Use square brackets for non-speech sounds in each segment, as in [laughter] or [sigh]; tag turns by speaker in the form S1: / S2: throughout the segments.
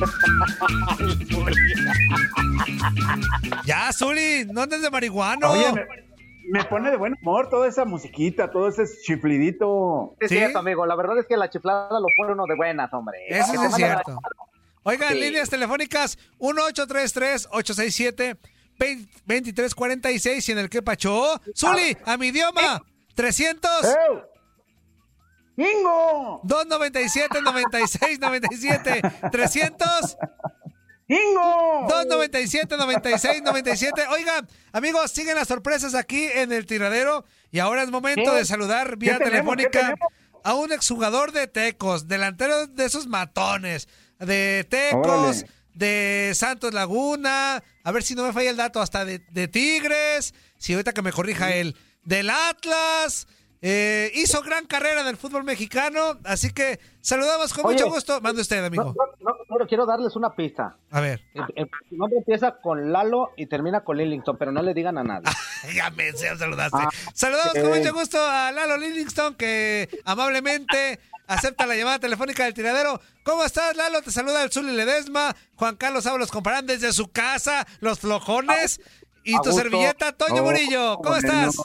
S1: [laughs]
S2: Ya, Zuli, no andes de marihuano.
S3: Oye, me, me pone de buen humor toda esa musiquita, todo ese chiflidito.
S4: Es
S2: ¿Sí?
S4: cierto, amigo. La verdad es que la chiflada lo pone uno de buenas, hombre.
S2: Eso es cierto. Oigan,
S4: Sí.
S2: líneas telefónicas 1833-867-2346 y en el que pachó. Zuli, a mi idioma, 300.
S3: ¡Ew! ¡Ingo!
S2: 297 96 97 300
S3: ¡Ingo!
S2: 297 96 97 Oigan, amigos, siguen las sorpresas aquí en el tiradero y ahora es momento
S3: ¿Qué?
S2: de saludar vía
S3: ¿Qué tenemos? ¿Qué
S2: telefónica a un exjugador de Tecos, delantero de esos matones, de Tecos,
S3: Órale.
S2: de Santos Laguna, a ver si no me falla el dato, hasta de, de Tigres, si ahorita que me corrija él, del Atlas. Eh, hizo gran carrera en el fútbol mexicano, así que saludamos con
S4: Oye.
S2: mucho gusto. Mande usted, amigo.
S4: no, no, quiero darles una pista.
S2: A ver.
S4: El, nombre empieza con Lalo y termina con Lillington, pero no le digan a nadie. [laughs]
S2: Ya me ya saludaste.
S4: Ah,
S2: Saludamos con
S4: eh.
S2: mucho gusto a Lalo Livingston, que amablemente acepta la llamada telefónica del tiradero. ¿Cómo estás, Lalo? Te saluda el Zuli Ledesma, Juan Carlos Ábalos Comparán desde su casa, Los Flojones, y tu servilleta, Toño Murillo. ¿Cómo estás?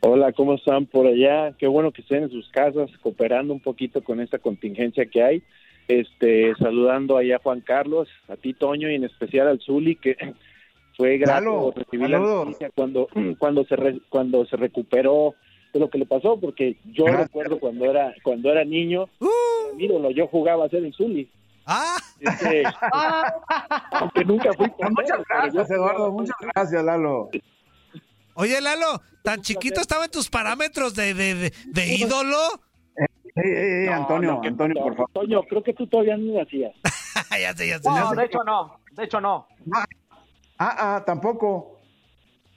S5: Hola, ¿cómo están por allá? Qué bueno que estén en sus casas cooperando un poquito con esta contingencia que hay. Este, saludando allá a Juan Carlos, a ti Toño y en especial al Zuli que [clears throat] fue grato
S3: Lalo,
S5: recibir la noticia cuando [clears throat] cuando se re- cuando se recuperó de lo que le pasó porque yo
S3: Gracias.
S5: recuerdo cuando era cuando era niño, mi ídolo, yo jugaba a ser el Zuli.
S2: Ah,
S5: Este, [laughs] aunque nunca fui
S3: Muchas
S5: yo
S3: gracias, Eduardo. Muchas gracias, Lalo.
S2: Oye, Lalo, ¿tan chiquito estaban tus parámetros de, de, de, de ídolo?
S5: No,
S3: Antonio,
S5: no,
S3: Antonio, por favor.
S5: Toño, creo que tú todavía no nacías. [laughs]
S2: ya sé, ya sé.
S4: No, de hecho no. De hecho no.
S3: Ah, ah, tampoco.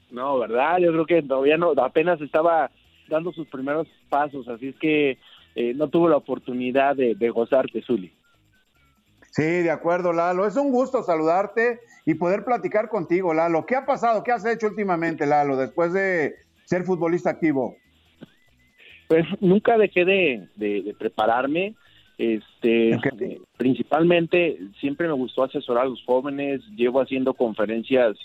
S5: No, ¿verdad? Yo creo que todavía no, apenas estaba dando sus primeros pasos, así es que eh, no tuvo la oportunidad de, de gozarte, Zuli.
S3: Sí, de acuerdo, Lalo. Es un gusto saludarte y poder platicar contigo, Lalo. ¿Qué ha pasado? ¿Qué has hecho últimamente, Lalo, después de ser futbolista activo?
S5: Pues nunca dejé de, de- de prepararme. Este, eh, principalmente siempre me gustó asesorar a los jóvenes, llevo haciendo conferencias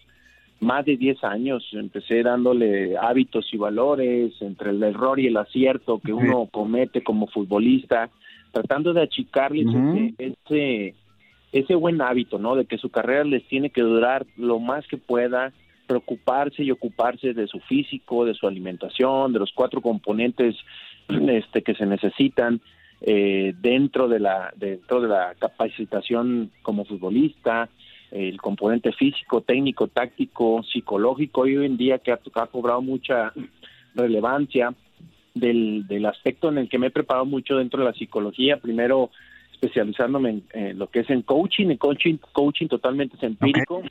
S5: más de 10 años, empecé dándole hábitos y valores entre el error y el acierto que uno comete como futbolista, tratando de achicarles ese, ese, ese buen hábito, ¿no? De que su carrera les tiene que durar lo más que pueda, preocuparse y ocuparse de su físico, de su alimentación, de los cuatro componentes [clears throat] este, que se necesitan eh, dentro de la dentro de la capacitación como futbolista, el componente físico, técnico, táctico, psicológico, y hoy en día que ha, ha cobrado mucha relevancia del, del, aspecto en el que me he preparado mucho dentro de la psicología, primero especializándome en, lo que es en coaching, y coaching, coaching totalmente empírico,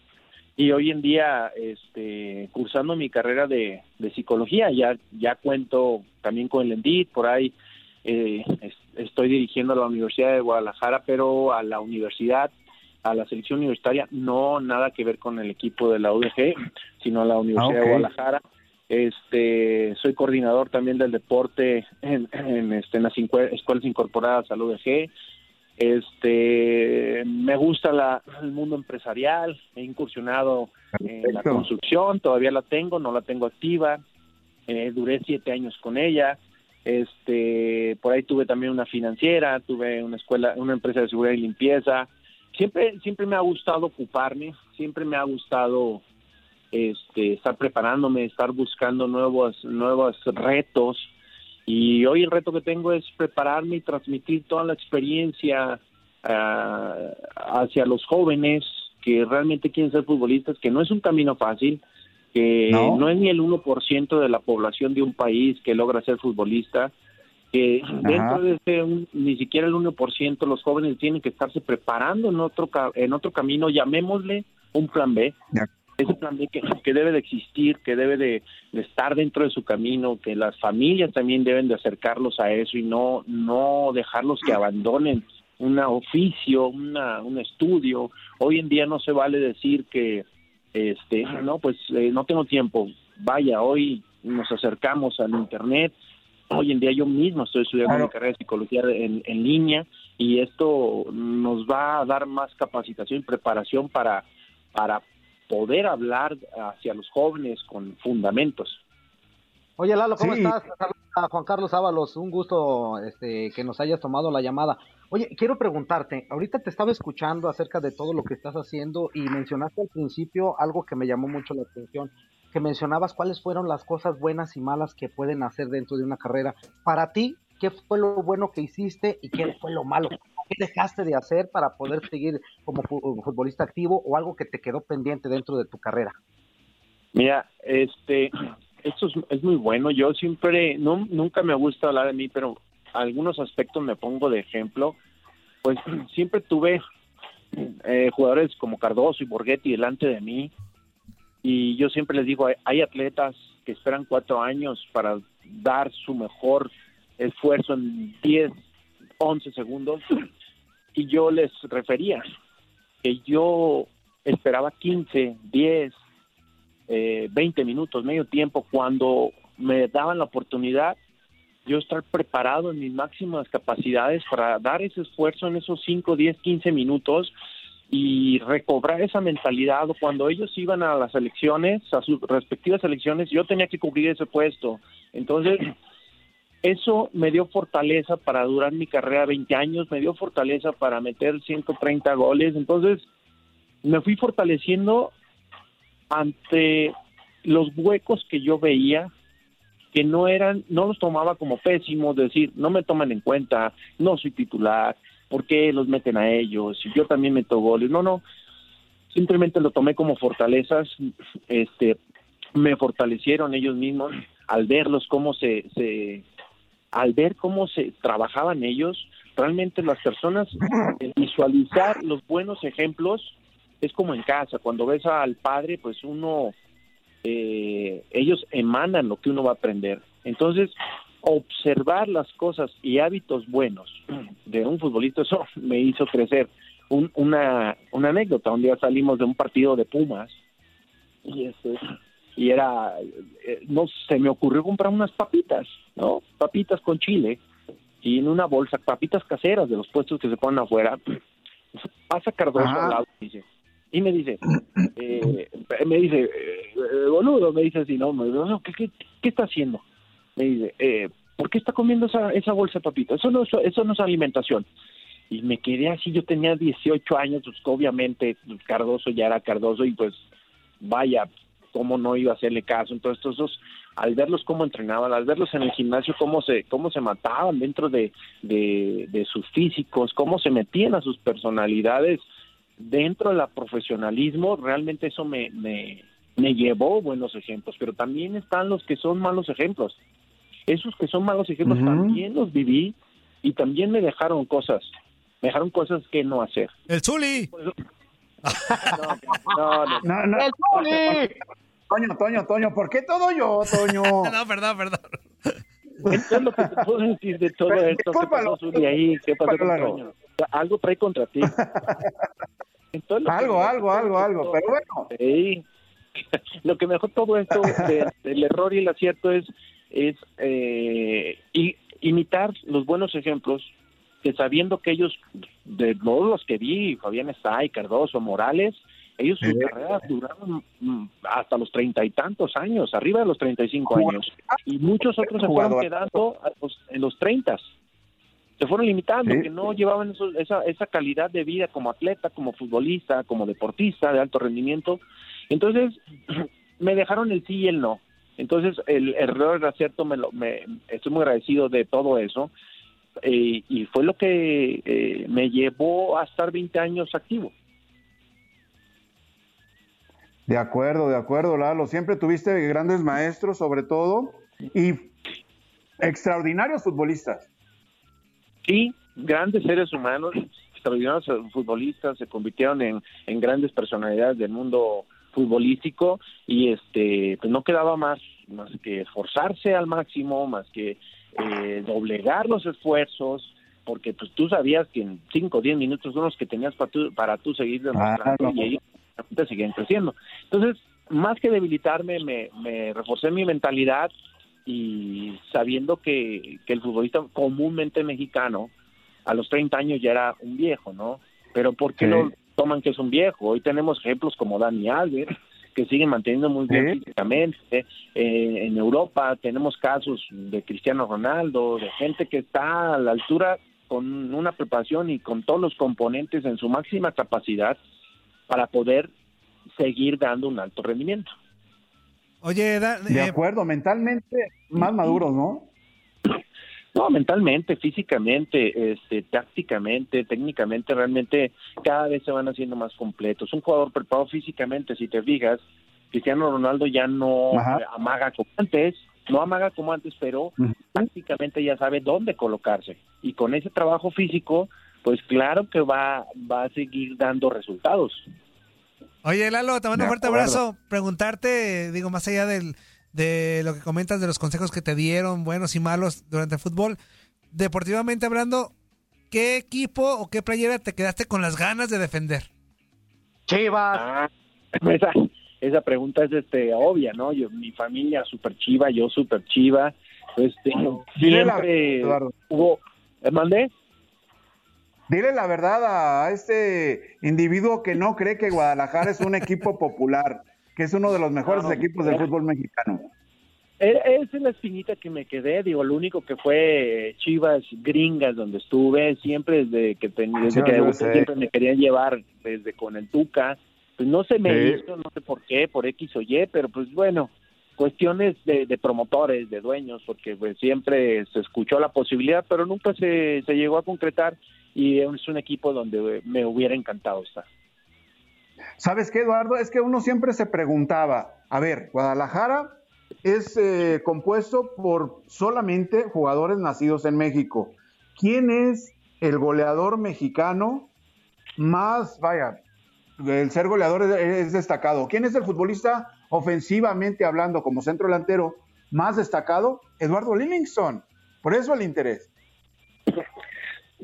S5: y hoy en día este, cursando mi carrera de, de, psicología, ya, ya cuento también con el ENDIT, por ahí eh, estoy dirigiendo a la Universidad de Guadalajara, pero a la universidad a la selección universitaria, no nada que ver con el equipo de la UDG, sino a la Universidad de Guadalajara. Este, soy coordinador también del deporte en, en, este, en las escuelas incorporadas a la UDG. Este, me gusta la, el mundo empresarial, he incursionado en la construcción, todavía la tengo, no la tengo activa. Eh, duré siete años con ella. Este, por ahí tuve también una financiera, tuve una escuela, una empresa de seguridad y limpieza, siempre siempre me ha gustado ocuparme, siempre me ha gustado este estar preparándome, estar buscando nuevos nuevos retos. Y hoy el reto que tengo es prepararme y transmitir toda la experiencia ah, hacia los jóvenes que realmente quieren ser futbolistas, que no es un camino fácil, que no, no es ni el 1% de la población de un país que logra ser futbolista, que dentro de ese ni siquiera el 1% los jóvenes tienen que estarse preparando en otro en otro camino, llamémosle un plan B. Ese plan B que, que, debe de existir, que debe de, estar dentro de su camino, que las familias también deben de acercarlos a eso y no no dejarlos que abandonen un oficio, una, un estudio. Hoy en día no se vale decir que este no pues eh, no tengo tiempo. Vaya, hoy nos acercamos al internet, Hoy en día yo mismo estoy estudiando mi carrera de psicología en, en, línea y esto nos va a dar más capacitación y preparación para, para poder hablar hacia los jóvenes con fundamentos.
S4: Oye Lalo, ¿cómo estás? Juan Carlos Ábalos, un gusto este, que nos hayas tomado la llamada. Oye, quiero preguntarte, ahorita te estaba escuchando acerca de todo lo que estás haciendo y mencionaste al principio algo que me llamó mucho la atención que mencionabas cuáles fueron las cosas buenas y malas que pueden hacer dentro de una carrera. Para ti, ¿qué fue lo bueno que hiciste y qué fue lo malo? ¿Qué dejaste de hacer para poder seguir como futbolista activo o algo que te quedó pendiente dentro de tu carrera?
S5: Mira, este, esto es, muy bueno. Yo siempre, no, nunca me gusta hablar de mí, pero algunos aspectos me pongo de ejemplo. Pues siempre tuve eh, jugadores como Cardoso y Borghetti delante de mí, y yo siempre les digo, hay atletas que esperan cuatro años para dar su mejor esfuerzo en 10, 11 segundos. Y yo les refería que yo esperaba 15, 10, eh, 20 minutos, medio tiempo, cuando me daban la oportunidad yo estar preparado en mis máximas capacidades para dar ese esfuerzo en esos 5, 10, 15 minutos y recobrar esa mentalidad cuando ellos iban a las elecciones, a sus respectivas elecciones, yo tenía que cubrir ese puesto. Entonces, eso me dio fortaleza para durar mi carrera 20 años, me dio fortaleza para meter 130 goles. Entonces, me fui fortaleciendo ante los huecos que yo veía que no eran, no los tomaba como pésimos, decir, no me toman en cuenta, no soy titular, ¿por qué los meten a ellos? Y yo también meto goles. No, no, simplemente lo tomé como fortalezas, este, me fortalecieron ellos mismos al verlos cómo se, se al ver cómo se trabajaban ellos, realmente las personas visualizar los buenos ejemplos es como en casa, cuando ves al padre, pues uno, eh, ellos emanan lo que uno va a aprender. Entonces, observar las cosas y hábitos buenos de un futbolista, eso [laughs] me hizo crecer. una, una anécdota, un día salimos de un partido de Pumas y este y era, eh, no se me ocurrió comprar unas papitas, ¿no? Papitas con chile. y en una bolsa papitas caseras de los puestos que se ponen afuera. [clears throat] Pasa Cardoso al lado y dice, y me dice, eh, me dice, eh, boludo, me dice así, no, me dice, ¿qué, qué, qué está haciendo? Me dice, eh, ¿por qué está comiendo esa, esa bolsa de papitas? Eso no, es- eso no es alimentación. Y me quedé así, yo tenía 18 años, pues obviamente pues, Cardoso ya era Cardoso y pues vaya, cómo no iba a hacerle caso. Entonces, estos dos, al verlos cómo entrenaban, al verlos en el gimnasio, cómo se, cómo se mataban dentro de, de, de sus físicos, cómo se metían a sus personalidades dentro del profesionalismo, realmente eso me, me, me llevó buenos ejemplos, pero también están los que son malos ejemplos. Esos que son malos ejemplos también los viví y también me dejaron cosas, me dejaron cosas que no hacer.
S2: El Zuli. [laughs]
S5: No, no,
S3: No, no. Toño, Toño, Toño, ¿por qué todo yo, Toño? [laughs]
S2: No, perdón, perdón.
S5: Entonces lo que te puedo decir de todo esto, ¿qué
S3: Discúlpalo.
S5: pasó Zuli, ahí? ¿Qué pasó con. Toño? Algo trae contra ti. Que
S3: Algo,
S5: me-
S3: algo, algo, algo, pero bueno.
S5: Sí. [laughs] Lo que mejor todo esto de- del error y el acierto es, es eh, i- imitar los buenos ejemplos que sabiendo que ellos, de todos los que vi, Fabián Estay, Cardoso, Morales, ellos sus
S3: Sí.
S5: carreras duraron mm, hasta los treinta y tantos años, arriba de los treinta y cinco años. Y muchos otros se fueron quedando los- en los treintas. Se fueron limitando,
S3: Sí.
S5: que no llevaban eso- esa, esa calidad de vida como atleta, como futbolista, como deportista de alto rendimiento. Entonces, [clears throat] me dejaron el sí y el no. Entonces, el error, el acierto, me lo, me, estoy muy agradecido de todo eso. eh, y fue lo que eh, me llevó a estar 20 años activo.
S3: De acuerdo, de acuerdo, Lalo. Siempre tuviste grandes maestros, sobre todo, y extraordinarios futbolistas.
S5: Sí, grandes seres humanos, extraordinarios futbolistas, se convirtieron en, en grandes personalidades del mundo futbolístico y este pues no quedaba más más que esforzarse al máximo, más que eh, doblegar los esfuerzos, porque pues tú sabías que en 5 o 10 minutos son los que tenías para tú, para tú seguir demostrando y ellos te siguen creciendo. Entonces, más que debilitarme, me, me reforcé mi mentalidad y sabiendo que, que el futbolista comúnmente mexicano a los 30 años ya era un viejo, ¿no? Pero ¿por qué
S3: Sí.
S5: lo toman que es un viejo? Hoy tenemos ejemplos como Dani Alves, que siguen manteniendo muy bien
S3: Sí.
S5: físicamente. Eh, en Europa tenemos casos de Cristiano Ronaldo, de gente que está a la altura con una preparación y con todos los componentes en su máxima capacidad para poder seguir dando un alto rendimiento.
S2: Oye, da-
S3: De
S2: eh,
S3: acuerdo, mentalmente más maduros, ¿no?
S5: No, mentalmente, físicamente, este, tácticamente, técnicamente, realmente cada vez se van haciendo más completos. Un jugador preparado físicamente, si te fijas, Cristiano Ronaldo ya no
S3: Ajá.
S5: amaga como antes, no amaga como antes, pero
S3: Ujú.
S5: tácticamente ya sabe dónde colocarse. Y con ese trabajo físico, pues claro que va, va a seguir dando resultados.
S2: Oye, Lalo, te mando un fuerte abrazo. Preguntarte, digo, más allá del, de lo que comentas de los consejos que te dieron, buenos y malos, durante el fútbol, deportivamente hablando, ¿qué equipo o qué playera te quedaste con las ganas de defender?
S4: Chivas.
S5: Ah, [laughs] esa, esa pregunta es este obvia, ¿no? Yo, mi familia super chiva, yo super chiva, este,
S3: Dile la
S5: siempre hubo, ¿eh, mandé?
S3: Dile la verdad a este individuo que no cree que Guadalajara es un [laughs] equipo popular, que es uno de los mejores
S5: No,
S3: equipos del
S5: no.
S3: fútbol mexicano.
S5: E- Esa es la espinita que me quedé, digo, lo único que fue Chivas gringas donde estuve, siempre desde que, ten- desde que siempre me querían llevar desde con el Tuca, pues no se me
S3: Sí.
S5: hizo, no sé por qué, por X o Y, pero pues bueno, cuestiones de, de promotores, de dueños, porque pues siempre se escuchó la posibilidad, pero nunca se, se llegó a concretar y es un equipo donde me hubiera encantado estar.
S3: ¿Sabes qué, Eduardo? Es que uno siempre se preguntaba, a ver, Guadalajara es eh, compuesto por solamente jugadores nacidos en México. ¿Quién es el goleador mexicano más, vaya, el ser goleador es, es destacado? ¿Quién es el futbolista ofensivamente hablando como centro delantero más destacado? Eduardo Livingston. Por eso el interés. [coughs]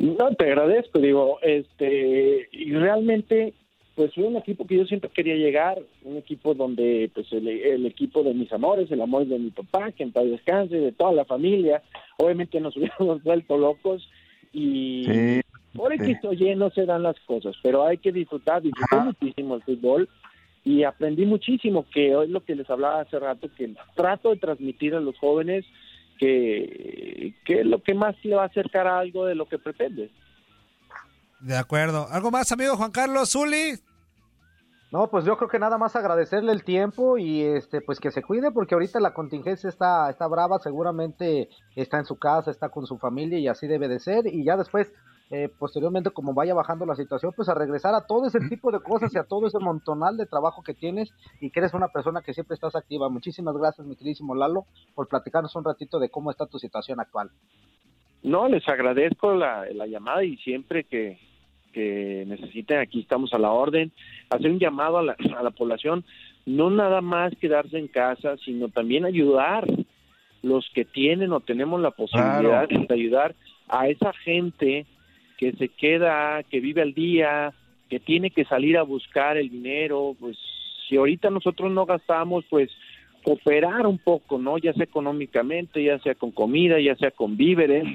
S5: No, te agradezco, digo, este, y realmente, pues fue un equipo que yo siempre quería llegar, un equipo donde pues el, el equipo de mis amores, el amor de mi papá, que en paz descanse, de toda la familia, obviamente nos [laughs] hubiéramos vuelto locos y
S3: Sí,
S5: por
S3: sí.
S5: X o Y no se dan las cosas, pero hay que disfrutar, disfruté muchísimo el fútbol y aprendí muchísimo, que hoy lo que les hablaba hace rato, que trato de transmitir a los jóvenes que, que es lo que más le va a acercar a algo de lo que pretende.
S2: De acuerdo. ¿Algo más, amigo Juan Carlos Zuli?
S4: No, pues yo creo que nada más agradecerle el tiempo y este pues que se cuide porque ahorita la contingencia está está brava, seguramente está en su casa, está con su familia y así debe de ser y ya después eh, posteriormente como vaya bajando la situación, pues a regresar a todo ese tipo de cosas y a todo ese montonal de trabajo que tienes y que eres una persona que siempre estás activa. Muchísimas gracias, mi queridísimo Lalo, por platicarnos un ratito de cómo está tu situación actual.
S5: No, les agradezco la, la llamada y siempre que, que necesiten, aquí estamos a la orden. Hacer un llamado a la, a la población, no nada más quedarse en casa, sino también ayudar los que tienen o tenemos la posibilidad
S3: Claro.
S5: de ayudar a esa gente que se queda, que vive al día, que tiene que salir a buscar el dinero, pues si ahorita nosotros no gastamos, pues cooperar un poco, ¿no? Ya sea económicamente, ya sea con comida, ya sea con víveres,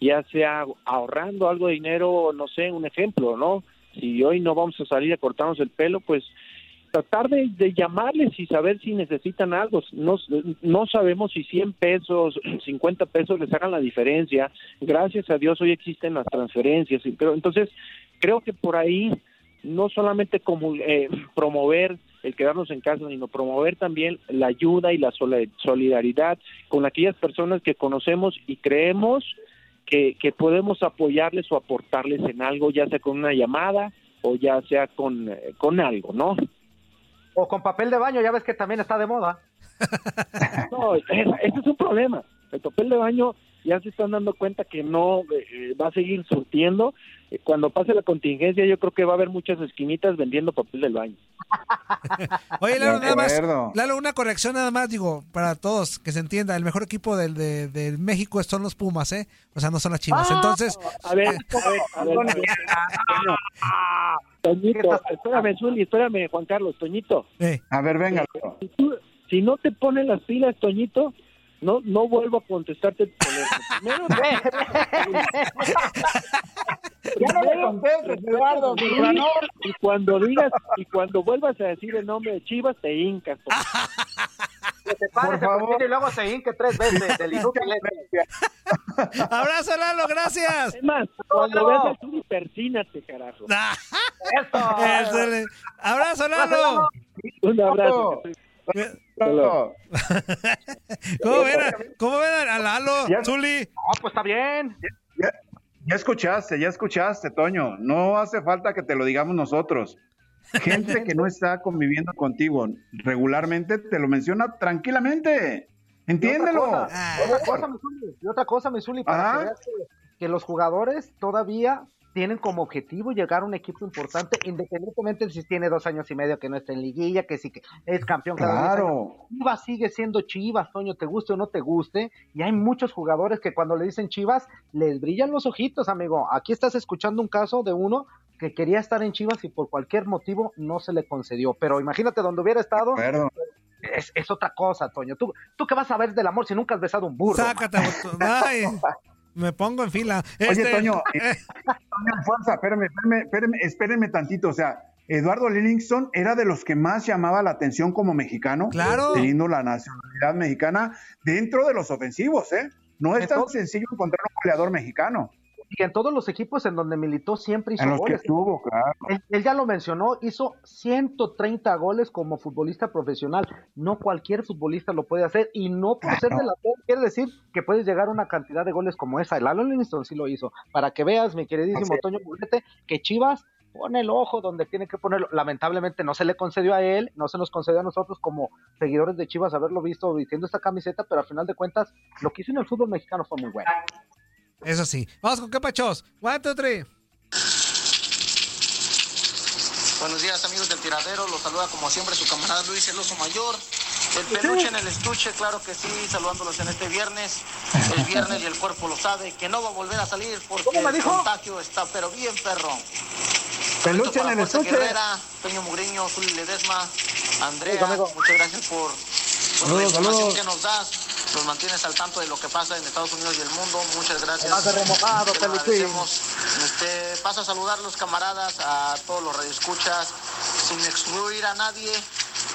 S5: ya sea ahorrando algo de dinero, no sé, un ejemplo, ¿no? Si hoy no vamos a salir a cortarnos el pelo, pues tratar de, llamarles y saber si necesitan algo. No, no sabemos si 100 pesos, 50 pesos les hagan la diferencia. Gracias a Dios hoy existen las transferencias, pero entonces creo que por ahí no solamente como eh, promover el quedarnos en casa, sino promover también la ayuda y la solidaridad con aquellas personas que conocemos y creemos que, que podemos apoyarles o aportarles en algo, ya sea con una llamada o ya sea con, eh, con algo, ¿no?
S4: O con papel de baño, ya ves que también está de moda. [laughs]
S5: No, ese es un problema. El papel de baño ya se están dando cuenta que no eh, va a seguir surtiendo. Eh, Cuando pase la contingencia, yo creo que va a haber muchas esquinitas vendiendo papel del baño. [laughs]
S2: Oye, Lalo, nada más. Lalo, una corrección nada más, digo, para todos, que se entienda. El mejor equipo del, de, de México son los Pumas, ¿eh? O sea, no son las chivas. Entonces,
S5: A ver, a ver, a ver. a [laughs] ver. Toñito, espérame, Zuli, espérame, Juan Carlos, Toñito.
S2: eh,
S3: A ver, venga.
S5: Si, tú- si no te ponen las pilas, Toñito, no no vuelvo a contestarte el teléfono. [laughs] Primero,
S3: Ya no me contestes, Eduardo, mi granor.
S5: y cuando digas y cuando vuelvas a decir el nombre de Chivas te hincas.
S4: Que se pare,
S3: Por favor.
S4: y luego se hinque tres veces del inútil ese. [laughs]
S2: abrazo, Lalo, gracias.
S5: Es más, cuando veas a Zuli, persínate, carajo.
S2: Eso le- Abrazo, Lalo.
S5: Un abrazo.
S3: No. [laughs]
S2: ¿Cómo ven, a, cómo ven a Lalo, Zuli?
S4: Ah, pues está bien.
S3: Ya, escuchaste, ya escuchaste, Toño. No hace falta que te lo digamos nosotros. Gente que no está conviviendo contigo regularmente te lo menciona tranquilamente. Entiéndelo.
S4: Y otra cosa, otra cosa, mi Zuli, y otra cosa, mi Zuli, para
S3: Ajá.
S4: que veas que, que los jugadores todavía tienen como objetivo llegar a un equipo importante, independientemente de si tiene dos años y medio que no está en liguilla, que sí que es campeón cada.
S3: Claro.
S4: Chivas sigue siendo Chivas, Toño, te guste o no te guste, y hay muchos jugadores que cuando le dicen Chivas, les brillan los ojitos, amigo. Aquí estás escuchando un caso de uno que quería estar en Chivas y por cualquier motivo no se le concedió. Pero imagínate donde hubiera estado,
S3: Perdón.
S4: es, es otra cosa, Toño. ¿Tú, ¿Tú qué vas a ver del amor si nunca has besado un burro?
S2: Sácate. [laughs] me pongo en fila.
S3: Oye,
S2: Este,
S3: Toño, eh, Toño Alfonso, espérame, espérame, espérame, espérenme tantito. O sea, Eduardo Livingston era de los que más llamaba la atención como mexicano,
S2: Claro.
S3: teniendo la nacionalidad mexicana dentro de los ofensivos, ¿eh? No es tan sencillo encontrar un goleador mexicano.
S4: Y en todos los equipos en donde militó siempre hizo
S3: En los que
S4: goles.
S3: estuvo, claro.
S4: Él, él ya lo mencionó, hizo 130 goles como futbolista profesional. No cualquier futbolista lo puede hacer y no por ser de la quiere decir que puedes llegar a una cantidad de goles como esa. El Alan Livingston sí lo hizo. Para que veas, mi queridísimo. Toño Murete, que Chivas pone el ojo donde tiene que ponerlo. Lamentablemente no se le concedió a él, no se nos concedió a nosotros como seguidores de Chivas haberlo visto vistiendo esta camiseta, pero al final de cuentas lo que hizo en el fútbol mexicano fue muy bueno.
S2: Eso sí. Vamos con qué pachos. One, two, three.
S6: Buenos días amigos del tiradero, los saluda como siempre su camarada Luis El Oso Mayor. El peluche en el estuche, claro que sí, saludándolos en este viernes. El viernes y el cuerpo lo sabe, que no va a volver a salir porque
S4: ¿Cómo me
S6: el contagio está pero bien perro.
S3: Peluche en el estuche.
S6: Guerrera, Peño Mugriño, Zuli Ledesma, Andrea, muchas gracias por, por
S3: Saludos,
S6: la información
S3: saludos.
S6: que nos das. Nos mantienes al tanto de lo que pasa en Estados Unidos y el mundo. Muchas gracias.
S4: Más remojado.
S6: Este, paso a saludar a los camaradas, a todos los radioescuchas, sin excluir a nadie.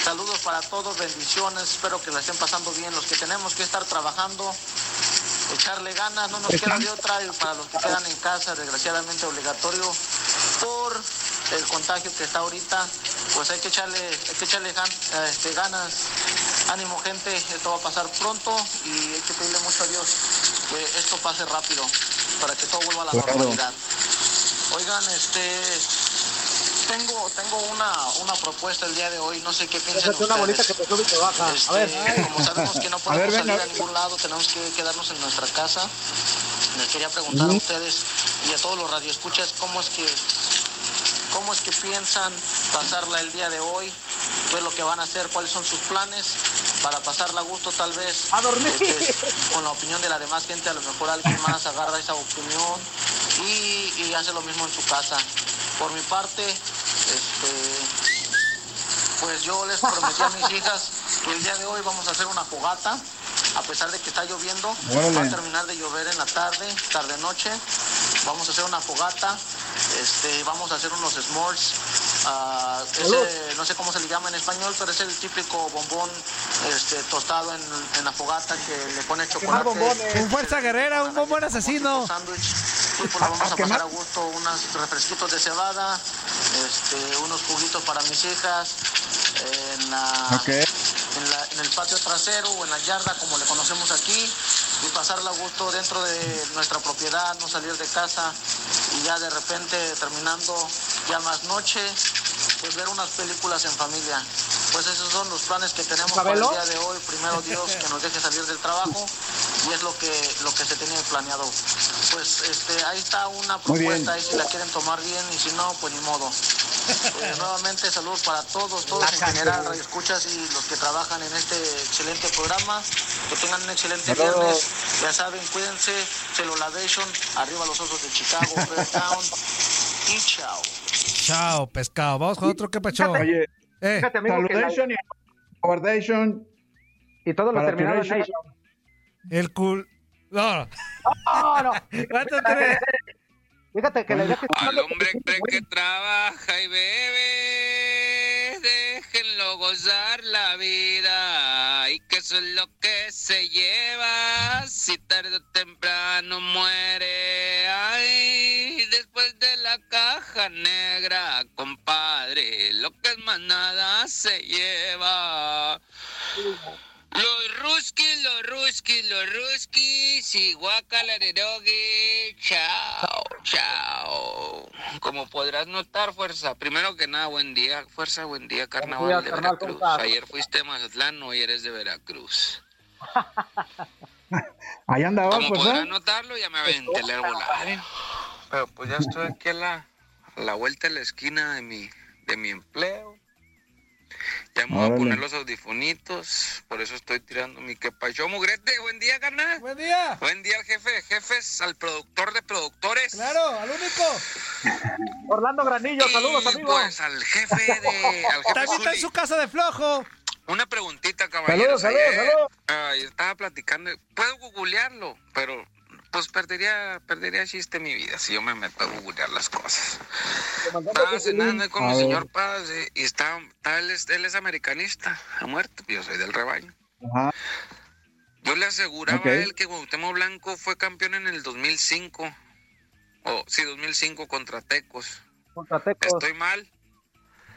S6: Saludos para todos, bendiciones. Espero que la estén pasando bien. Los que tenemos que estar trabajando, echarle ganas, no nos queda de otra. Y para los que quedan en casa, desgraciadamente obligatorio por el contagio que está ahorita, pues hay que echarle, hay que echarle este, ganas. Ánimo gente, esto va a pasar pronto y hay que pedirle mucho a Dios que esto pase rápido para que todo vuelva a la
S3: Claro.
S6: normalidad. Oigan, este tengo, tengo una, una propuesta el día de hoy, no sé qué piensan
S4: Échate una bolita que
S6: ustedes.
S4: te sube y te baja. A
S6: Este,
S4: ver.
S6: como sabemos que no
S3: A ver,
S6: podemos
S3: ven,
S6: salir
S3: a
S6: a
S3: ver.
S6: ningún lado, tenemos que quedarnos en nuestra casa. Les quería preguntar a ustedes y a todos los radioescuchas cómo es que cómo es que piensan pasarla el día de hoy, qué es lo que van a hacer, cuáles son sus planes para pasarla a gusto tal vez.
S4: A dormir.
S6: Este, con la opinión de la demás gente, a lo mejor alguien más agarra esa opinión y, y hace lo mismo en su casa. Por mi parte, este, pues yo les prometí a mis [laughs] hijas que el día de hoy vamos a hacer una fogata, a pesar de que está lloviendo,
S3: Órale.
S6: va a terminar de llover en la tarde, tarde noche, vamos a hacer una fogata, este, vamos a hacer unos s'mores, ah, ese, no sé cómo se le llama en español, pero es el típico bombón este, tostado en, en la fogata que le pone chocolate.
S2: Un fuerza guerrera, un bombón asesino.
S6: sándwich. Y pues la vamos a pasar a gusto, unos refresquitos de cebada, este, unos juguitos para mis hijas, en, la- en, la- en el patio trasero o en la yarda como le conocemos aquí y pasarla a gusto dentro de nuestra propiedad, no salir de casa y ya de repente terminando ya más noche, pues ver unas películas en familia. Pues esos son los planes que tenemos para el día de hoy. Primero Dios que nos deje salir del trabajo y es lo que lo que se tenía planeado. Pues este ahí está una propuesta, ahí si la quieren tomar bien y si no, pues ni modo. [laughs] Eh, nuevamente saludos para todos, todos en general, radio escuchas y los que trabajan en este excelente programa. Que tengan un excelente
S3: Saludos.
S6: viernes. Ya saben, cuídense. Celolavation, arriba los osos de Chicago, [laughs] Beartown. Y chao.
S2: Chao, pescado. Vamos con otro que pacho.
S3: Oye,
S2: Eh,
S4: Fíjate, amigo, que la-
S3: saludation y guardation.
S4: y todo lo
S3: para
S4: terminado en
S3: Nation.
S2: El cool. No,
S4: No, no. Fíjate que la idea que
S7: Al hombre cree que trabaja y bebe, déjenlo gozar la vida y que eso es lo que se lleva si tarde o temprano muere. Ay, después de la caja negra, compadre, lo que es más nada se lleva. Los ruskis, los ruskis, los ruskis y guacalarerogue. Chao, chao. Como podrás notar, fuerza. Primero que nada, buen día, fuerza, buen día, carnaval de
S4: carnal, ¿cómo
S7: Veracruz. Ayer fuiste a Mazatlán, hoy eres de Veracruz. [laughs]
S3: Ahí andaba,
S7: Como
S3: pues.
S7: podrás
S3: ¿eh?
S7: notarlo, ya me aventé el herbolario. Pero pues ya estoy aquí a la, a la vuelta de la esquina de mi, de mi empleo. Ya me voy a poner los audifonitos, por eso estoy tirando mi quepa. Yo, mugrete, buen día, carnal.
S2: Buen día.
S7: Buen día al jefe de jefes, al productor de productores.
S2: Claro, al único. [laughs]
S4: Orlando Granillo,
S7: Y,
S4: saludos, amigo.
S7: Pues al jefe de. Al jefe
S2: También está en su casa de flojo.
S7: Una preguntita, caballeros.
S3: Saludos, saludos, saludos.
S7: ay, estaba platicando. Puedo googlearlo, pero pues perdería, perdería chiste mi vida si yo me meto a googlear las cosas. Estaba cenando con el señor Paz eh, y está, está- él, es, él es americanista, ha muerto, yo soy del rebaño.
S3: Ajá.
S7: Yo le aseguraba a él que Cuauhtémoc Blanco fue campeón en el 2005. O sí, 2005 contra Tecos.
S4: Contra Tecos.
S7: ¿Estoy mal?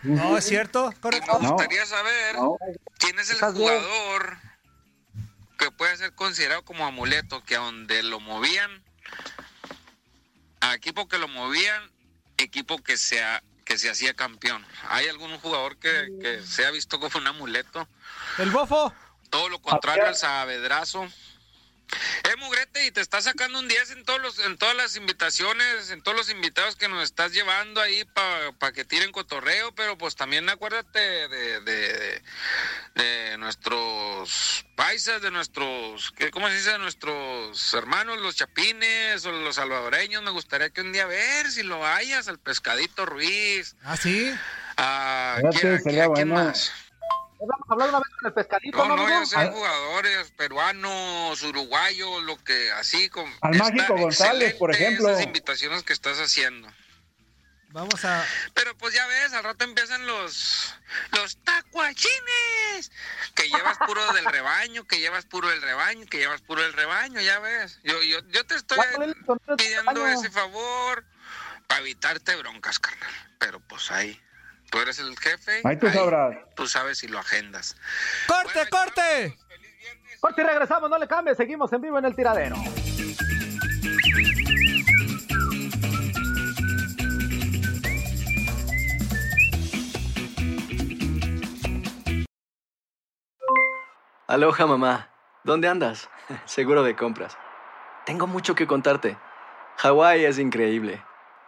S2: No, es cierto.
S7: Y me
S2: Correcto.
S3: No.
S7: gustaría saber
S3: No.
S7: quién es el
S4: Estás bien.
S7: Que puede ser considerado como amuleto, que a donde lo movían, a equipo que lo movían, equipo que sea que se hacía campeón. ¿Hay algún jugador que, que se ha visto como un amuleto?
S2: El bofo.
S7: Todo lo contrario al Saavedrazo. Eh, Mugrete, y te estás sacando un 10 en todos los, en todas las invitaciones, en todos los invitados que nos estás llevando ahí para que tiren cotorreo, pero pues también acuérdate de, de, de nuestros paisas, de nuestros, ¿qué- ¿cómo se dice? De nuestros hermanos, los chapines o los salvadoreños. Me gustaría que un día ver si lo hayas, al pescadito Ruiz.
S2: ¿Ah, sí?
S7: A,
S3: Fíjate,
S7: ¿quién,
S3: sería
S7: quién
S3: bueno.
S7: más?
S4: Vamos a hablar una vez con el pescadito,
S7: No,
S4: ¿no,
S7: ya sean jugadores peruanos, uruguayos, lo que así como.
S3: Al Mágico González, por ejemplo.
S7: Esas invitaciones que estás haciendo.
S2: Vamos a.
S7: Pero pues ya ves, al rato empiezan los los tacuachines, que llevas puro del rebaño, que llevas puro del rebaño, que llevas puro del rebaño, ya ves. Yo yo yo te estoy pidiendo ese favor para evitarte broncas, carnal. Pero pues ahí tú eres el jefe.
S3: Ahí tú sabrás.
S7: Tú sabes si lo agendas.
S2: ¡Corte, corte!
S4: Corte y regresamos, no le cambies, seguimos en vivo en el tiradero.
S8: Aloha mamá, ¿dónde andas? [laughs] Seguro de compras. Tengo mucho que contarte. Hawái es increíble.